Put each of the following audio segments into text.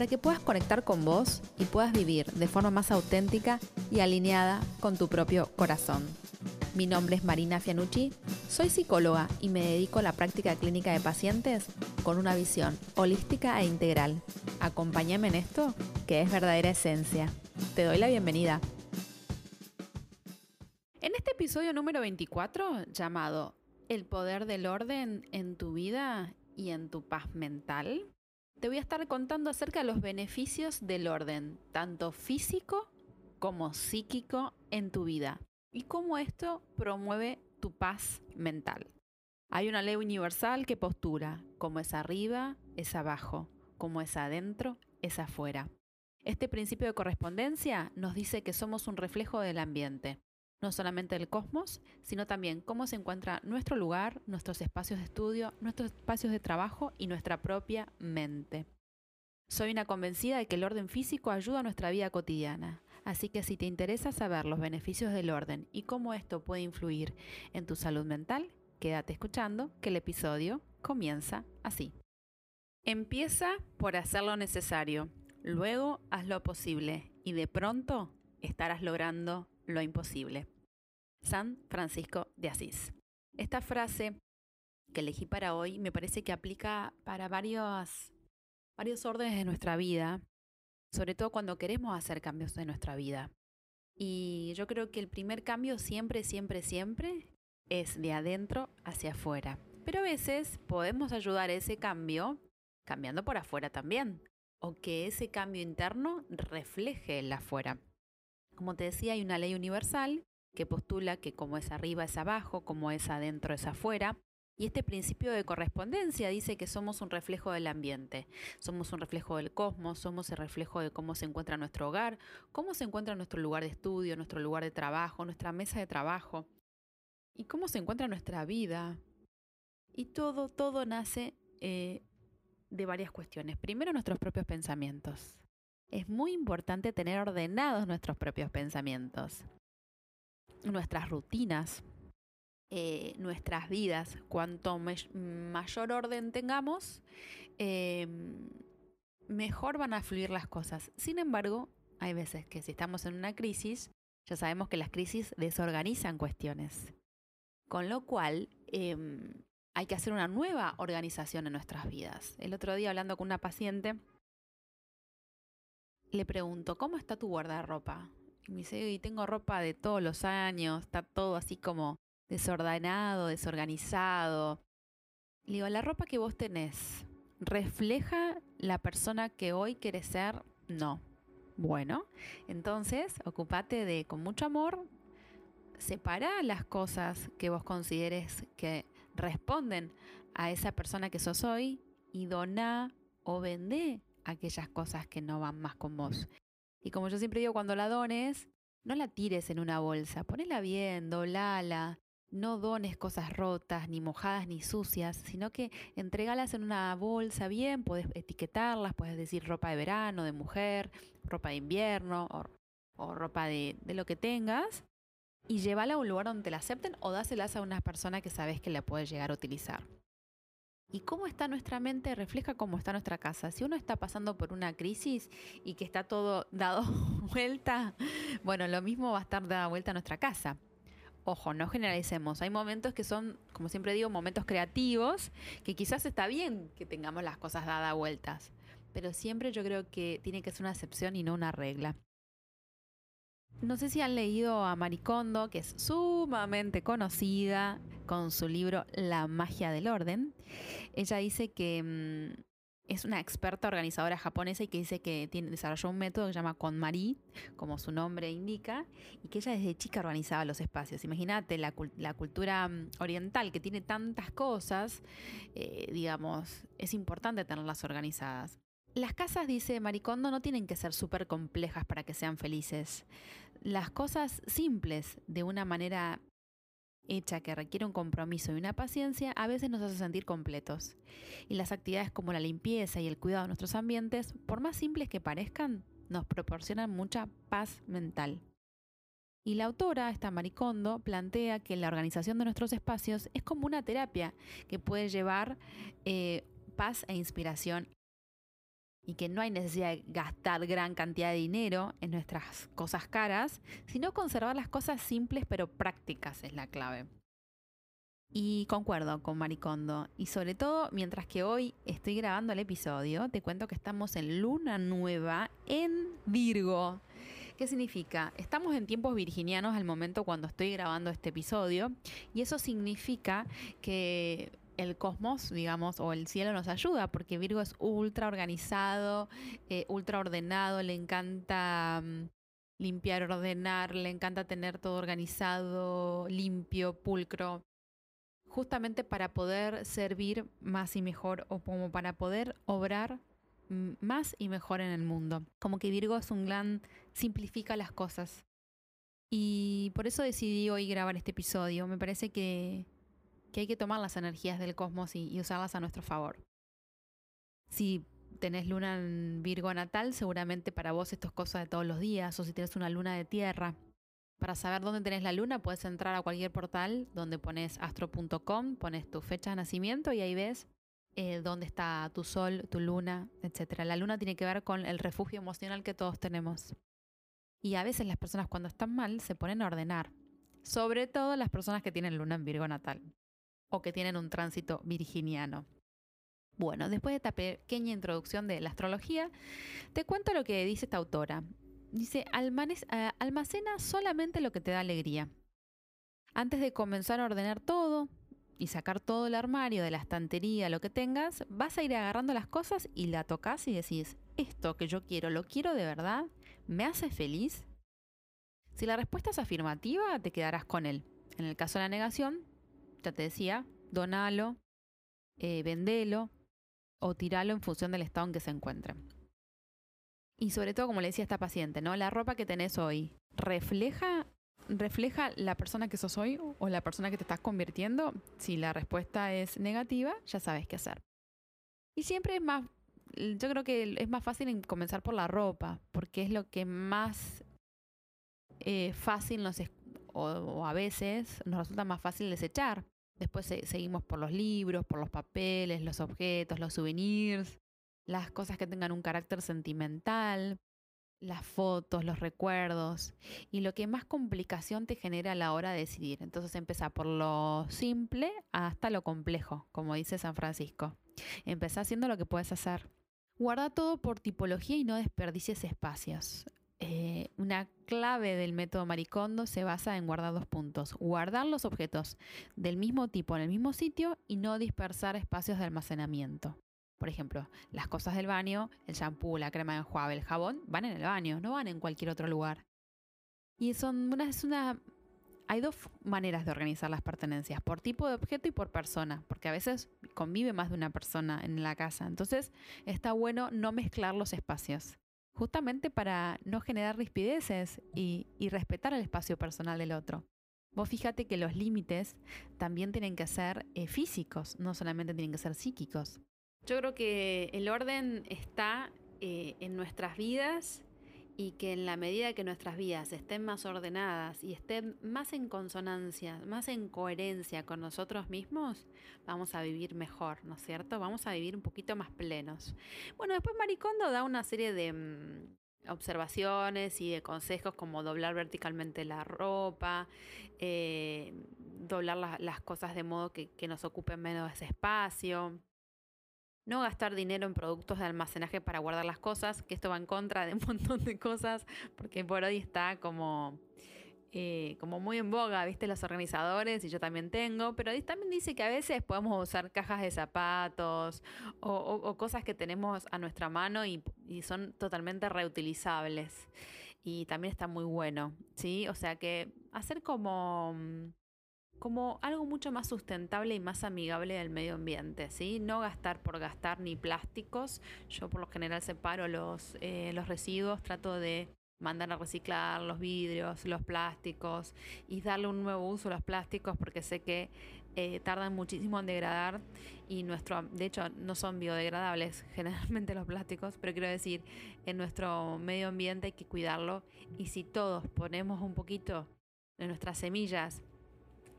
para que puedas conectar con vos y puedas vivir de forma más auténtica y alineada con tu propio corazón. Mi nombre es Marina Fianucci, soy psicóloga y me dedico a la práctica clínica de pacientes con una visión holística e integral. Acompáñame en esto, que es verdadera esencia. Te doy la bienvenida. En este episodio número 24, llamado El poder del orden en tu vida y en tu paz mental, te voy a estar contando acerca de los beneficios del orden, tanto físico como psíquico en tu vida y cómo esto promueve tu paz mental. Hay una ley universal que postura, como es arriba, es abajo, como es adentro, es afuera. Este principio de correspondencia nos dice que somos un reflejo del ambiente, no solamente del cosmos, sino también cómo se encuentra nuestro lugar, nuestros espacios de estudio, nuestros espacios de trabajo y nuestra propia mente. Soy una convencida de que el orden físico ayuda a nuestra vida cotidiana, así que si te interesa saber los beneficios del orden y cómo esto puede influir en tu salud mental, quédate escuchando que el episodio comienza así. Empieza por hacer lo necesario, luego haz lo posible y de pronto estarás logrando lo imposible. San Francisco de Asís. Esta frase que elegí para hoy me parece que aplica para varios, varios órdenes de nuestra vida, sobre todo cuando queremos hacer cambios en nuestra vida. Y yo creo que el primer cambio siempre, siempre, siempre es de adentro hacia afuera. Pero a veces podemos ayudar a ese cambio cambiando por afuera también, o que ese cambio interno refleje el afuera. Como te decía, hay una ley universal que postula que como es arriba es abajo, como es adentro es afuera. Y este principio de correspondencia dice que somos un reflejo del ambiente, somos un reflejo del cosmos, somos el reflejo de cómo se encuentra nuestro hogar, cómo se encuentra nuestro lugar de estudio, nuestro lugar de trabajo, nuestra mesa de trabajo y cómo se encuentra nuestra vida. Y todo, todo nace eh, de varias cuestiones. Primero, nuestros propios pensamientos es muy importante tener ordenados nuestros propios pensamientos, nuestras rutinas, eh, nuestras vidas. Cuanto mayor orden tengamos, em, mejor van a fluir las cosas. Sin embargo, hay veces que si estamos en una crisis, ya sabemos que las crisis desorganizan cuestiones. Con lo cual, em, hay que hacer una nueva organización en nuestras vidas. El otro día hablando con una paciente, le pregunto, ¿cómo está tu guardarropa? Me dice, y tengo ropa de todos los años, está todo así como desordenado, desorganizado. Le digo, la ropa que vos tenés, ¿refleja la persona que hoy quieres ser? No. Bueno, entonces ocupate de, con mucho amor, separa las cosas que vos consideres que responden a esa persona que sos hoy y dona o vende aquellas cosas que no van más con vos. Y como yo siempre digo, cuando la dones, no la tires en una bolsa, ponela bien, doblala, no dones cosas rotas, ni mojadas, ni sucias, sino que entregalas en una bolsa bien, puedes etiquetarlas, puedes decir ropa de verano, de mujer, ropa de invierno o, ropa de, de, lo que tengas, y llévala a un lugar donde te la acepten o dáselas a una persona que sabes que la puede llegar a utilizar. Y cómo está nuestra mente refleja cómo está nuestra casa. Si uno está pasando por una crisis y que está todo dado vuelta, bueno, lo mismo va a estar dada vuelta a nuestra casa. Ojo, no generalicemos. Hay momentos que son, como siempre digo, momentos creativos, que quizás está bien que tengamos las cosas dadas vueltas. Pero siempre yo creo que tiene que ser una excepción y no una regla. No sé si han leído a Maricondo, que es sumamente conocida con su libro La magia del orden. Ella dice que mm, es una experta organizadora japonesa y que dice que tiene, desarrolló un método que se llama KonMari, como su nombre indica, y que ella desde chica organizaba los espacios. Imagínate la, cultura mm, oriental que tiene tantas cosas, eh, digamos, es importante tenerlas organizadas. Las casas, dice Maricondo, no tienen que ser súper complejas para que sean felices. las cosas simples de una manera hecha que requiere un compromiso y una paciencia, a veces nos hace sentir completos. Y las actividades como la limpieza y el cuidado de nuestros ambientes, por más simples que parezcan, nos proporcionan mucha paz mental. Y la autora, esta Maricondo, plantea que la organización de nuestros espacios es como una terapia que puede llevar eh, paz e inspiración y que no hay necesidad de gastar gran cantidad de dinero en nuestras cosas caras, sino conservar las cosas simples pero prácticas es la clave. Y concuerdo con Maricondo. Y sobre todo, mientras que hoy estoy grabando el episodio, te cuento que estamos en luna nueva en Virgo. ¿Qué significa? Estamos en tiempos virginianos al momento cuando estoy grabando este episodio y eso significa que el cosmos, digamos, o el cielo nos ayuda, porque Virgo es ultra organizado, eh, ultra ordenado, le encanta mm, limpiar, ordenar, le encanta tener todo organizado, limpio, pulcro, justamente para poder servir más y mejor o como para poder obrar más y mejor en el mundo. Como que Virgo es un gran, simplifica las cosas. Y por eso decidí hoy grabar este episodio. Me parece que que hay que tomar las energías del cosmos y, usarlas a nuestro favor. Si tenés luna en Virgo natal, seguramente para vos esto es cosa de todos los días, o si tenés una luna de tierra. Para saber dónde tenés la luna, puedes entrar a cualquier portal donde pones astro.com, pones tu fecha de nacimiento y ahí ves eh, dónde está tu sol, tu luna, etc. La luna tiene que ver con el refugio emocional que todos tenemos. Y a veces las personas cuando están mal se ponen a ordenar, sobre todo las personas que tienen luna en Virgo natal o que tienen un tránsito virginiano. Bueno, después de esta pequeña introducción de la astrología, te cuento lo que dice esta autora. Dice, eh, almacena solamente lo que te da alegría. Antes de comenzar a ordenar todo y sacar todo el armario, de la estantería, lo que tengas, vas a ir agarrando las cosas y la tocas y decís, esto que yo quiero, ¿lo quiero de verdad? ¿Me hace feliz? Si la respuesta es afirmativa, te quedarás con él. En el caso de la negación, ya te decía, donalo, eh, vendelo o tiralo en función del estado en que se encuentre. Y sobre todo, como le decía esta paciente, ¿no? La ropa que tenés hoy, ¿refleja, ¿refleja la persona que sos hoy o la persona que te estás convirtiendo? Si la respuesta es negativa, ya sabes qué hacer. Y siempre es más, yo creo que es más fácil comenzar por la ropa, porque es lo que más eh, fácil nos, o, a veces nos resulta más fácil desechar. Después seguimos por los libros, por los papeles, los objetos, los souvenirs, las cosas que tengan un carácter sentimental, las fotos, los recuerdos y lo que más complicación te genera a la hora de decidir. Entonces empieza por lo simple hasta lo complejo, como dice San Francisco. Empezá haciendo lo que puedes hacer. Guarda todo por tipología y no desperdicies espacios. Eh, una clave del método Maricondo se basa en guardar dos puntos. Guardar los objetos del mismo tipo en el mismo sitio y no dispersar espacios de almacenamiento. Por ejemplo, las cosas del baño, el shampoo, la crema de enjuague, el jabón, van en el baño, no van en cualquier otro lugar. Y son una, hay dos maneras de organizar las pertenencias, por tipo de objeto y por persona, porque a veces convive más de una persona en la casa. Entonces está bueno no mezclar los espacios justamente para no generar rispideces y, respetar el espacio personal del otro. Vos fíjate que los límites también tienen que ser eh, físicos, no solamente tienen que ser psíquicos. Yo creo que el orden está eh, en nuestras vidas y que en la medida que nuestras vidas estén más ordenadas y estén más en consonancia, más en coherencia con nosotros mismos, vamos a vivir mejor, ¿no es cierto? Vamos a vivir un poquito más plenos. Bueno, después Maricondo da una serie de mm, observaciones y de consejos como doblar verticalmente la ropa, eh, doblar las cosas de modo que, que nos ocupen menos espacio no gastar dinero en productos de almacenaje para guardar las cosas, que esto va en contra de un montón de cosas, porque por hoy está como, eh, como muy en boga, viste, los organizadores, y yo también tengo, pero también dice que a veces podemos usar cajas de zapatos o, cosas que tenemos a nuestra mano y, y son totalmente reutilizables. Y también está muy bueno, ¿sí? O sea que hacer como mm, como algo mucho más sustentable y más amigable del medio ambiente, ¿sí? No gastar por gastar ni plásticos. Yo por lo general separo los, eh, los residuos, trato de mandar a reciclar los vidrios, los plásticos y darle un nuevo uso a los plásticos porque sé que eh, tardan muchísimo en degradar y nuestro, de hecho no son biodegradables generalmente los plásticos, pero quiero decir, en nuestro medio ambiente hay que cuidarlo y si todos ponemos un poquito de nuestras semillas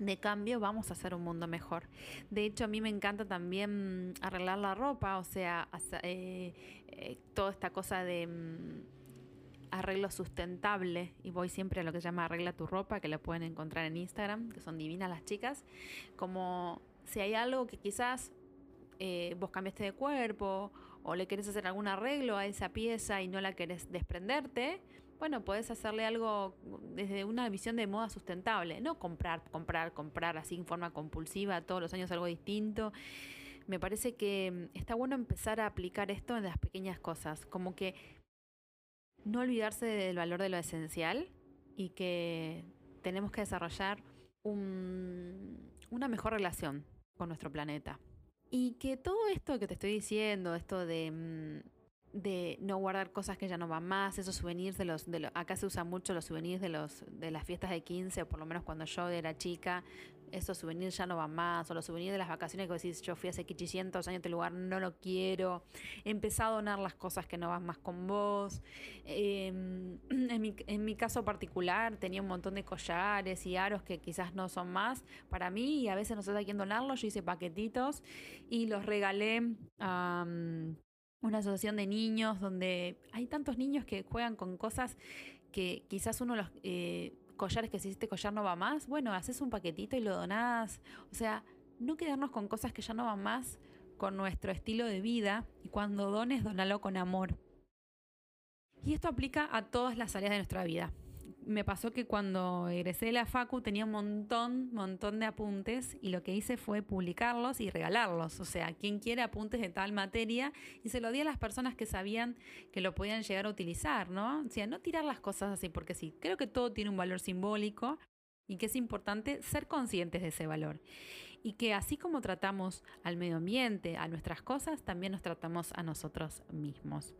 de cambio vamos a hacer un mundo mejor. De hecho, a mí me encanta también arreglar la ropa, o sea, eh, eh, toda esta cosa de mm, arreglo sustentable, y voy siempre a lo que se llama arregla tu ropa, que lo pueden encontrar en Instagram, que son divinas las chicas, como si hay algo que quizás eh, vos cambiaste de cuerpo o le querés hacer algún arreglo a esa pieza y no la querés desprenderte, bueno, puedes hacerle algo desde una visión de moda sustentable, no comprar, comprar, comprar así en forma compulsiva, todos los años algo distinto. Me parece que mm, está bueno empezar a aplicar esto en las pequeñas cosas, como que no olvidarse del valor de lo esencial y que tenemos que desarrollar una mejor relación con nuestro planeta. Y que todo esto que te estoy diciendo, esto de mm, de no guardar cosas que ya no van más, esos souvenirs de los, de acá se usan mucho los souvenirs de los de las fiestas de 15, o por lo menos cuando yo era chica, esos souvenirs ya no van más, o los souvenirs de las vacaciones que decís, yo fui hace 500 años a este lugar, no lo quiero, empezá a donar las cosas que no van más con vos. Em, en, mi, en mi caso particular tenía un montón de collares y aros que quizás no son más para mí y a veces no sé a quién donarlos, yo hice paquetitos y los regalé a una asociación de niños donde hay tantos niños que juegan con cosas que quizás uno los eh, collares que si este collar no va más, bueno, haces un paquetito y lo donás. O sea, no quedarnos con cosas que ya no van más con nuestro estilo de vida y cuando dones, donalo con amor. Y esto aplica a todas las áreas de nuestra vida me pasó que cuando egresé de la Facu tenía un montón, montón de apuntes y lo que hice fue publicarlos y regalarlos. O sea, quien quiere apuntes de tal materia y se lo di a las personas que sabían que lo podían llegar a utilizar, ¿no? O sea, no tirar las cosas así porque sí. Creo que todo tiene un valor simbólico y que es importante ser conscientes de ese valor. Y que así como tratamos al medio ambiente, a nuestras cosas, también nos tratamos a nosotros mismos.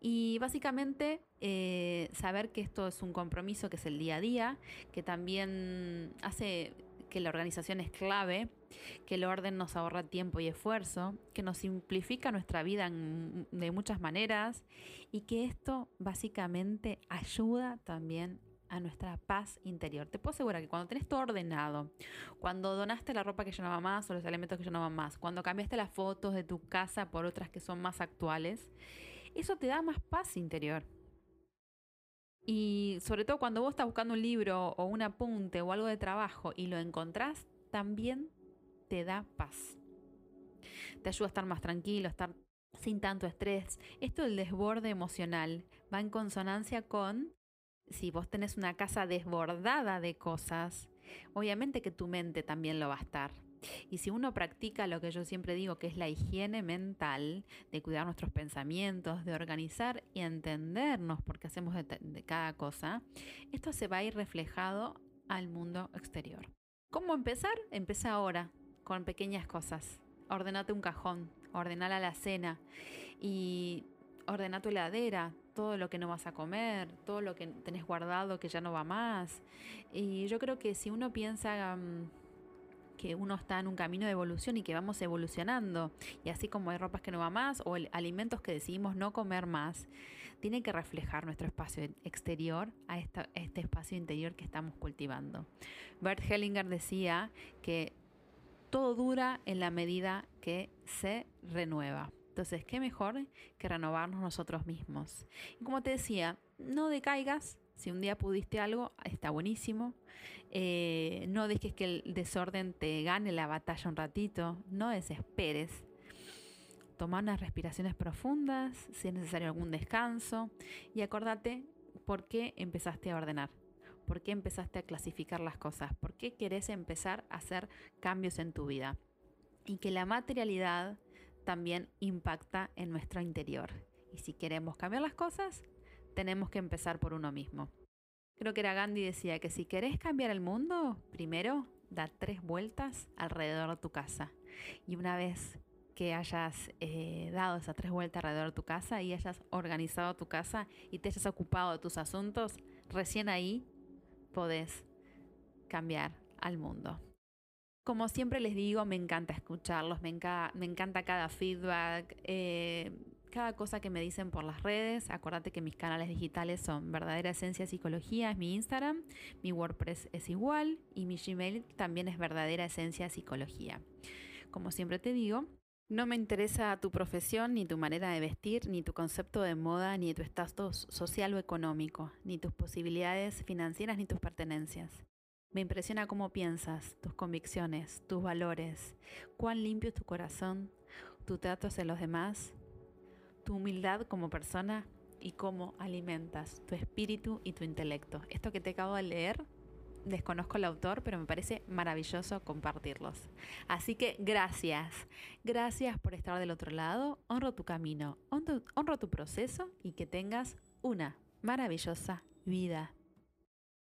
Y básicamente eh, saber que esto es un compromiso que es el día a día, que también hace que la organización es clave, que el orden nos ahorra tiempo y esfuerzo, que nos simplifica nuestra vida de muchas maneras y que esto básicamente ayuda también a nuestra paz interior. Te puedo asegurar que cuando tenés todo ordenado, cuando donaste la ropa que ya no va más o los elementos que ya no van más, cuando cambiaste las fotos de tu casa por otras que son más actuales, eso te da más paz interior. Y sobre todo cuando vos estás buscando un libro o un apunte o algo de trabajo y lo encontrás, también te da paz. Te ayuda a estar más tranquilo, a estar sin tanto estrés. Esto del desborde emocional va en consonancia con si vos tenés una casa desbordada de cosas, obviamente que tu mente también lo va a estar. Y si uno practica lo que yo siempre digo, que es la higiene mental, de cuidar nuestros pensamientos, de organizar y entendernos por qué hacemos de, cada cosa, esto se va a ir reflejado al mundo exterior. ¿Cómo empezar? Empieza ahora, con pequeñas cosas. Ordenate un cajón, ordenala la cena y ordena tu heladera, todo lo que no vas a comer, todo lo que tenés guardado que ya no va más. Y yo creo que si uno piensa... Mm, que uno está en un camino de evolución y que vamos evolucionando. Y así como hay ropas que no va más o alimentos que decidimos no comer más, tiene que reflejar nuestro espacio exterior a, este espacio interior que estamos cultivando. Bert Hellinger decía que todo dura en la medida que se renueva. Entonces, ¿qué mejor que renovarnos nosotros mismos? Y como te decía, no decaigas, si un día pudiste algo, está buenísimo. Eh, no dejes que el desorden te gane la batalla un ratito. No desesperes. Toma unas respiraciones profundas, si es necesario algún descanso. Y acordate por qué empezaste a ordenar. ¿Por qué empezaste a clasificar las cosas? ¿Por qué querés empezar a hacer cambios en tu vida? Y que la materialidad también impacta en nuestro interior. Y si queremos cambiar las cosas, tenemos que empezar por uno mismo. Creo que era Gandhi decía que si querés cambiar el mundo, primero da tres vueltas alrededor de tu casa. Y una vez que hayas eh, dado esas tres vueltas alrededor de tu casa y hayas organizado tu casa y te hayas ocupado de tus asuntos, recién ahí podés cambiar al mundo. Como siempre les digo, me encanta escucharlos, me, encanta cada feedback, eh, cada cosa que me dicen por las redes. Acuérdate que mis canales digitales son Verdadera Esencia Psicología, es mi Instagram, mi WordPress es igual y mi Gmail también es Verdadera Esencia Psicología. Como siempre te digo, no me interesa tu profesión, ni tu manera de vestir, ni tu concepto de moda, ni tu estatus social o económico, ni tus posibilidades financieras, ni tus pertenencias. Me impresiona cómo piensas, tus convicciones, tus valores, cuán limpio es tu corazón, tu trato hacia los demás, tu humildad como persona y cómo alimentas tu espíritu y tu intelecto. Esto que te acabo de leer, desconozco el autor, pero me parece maravilloso compartirlos. Así que gracias, gracias por estar del otro lado, honro tu camino, honro, honro tu proceso y que tengas una maravillosa vida.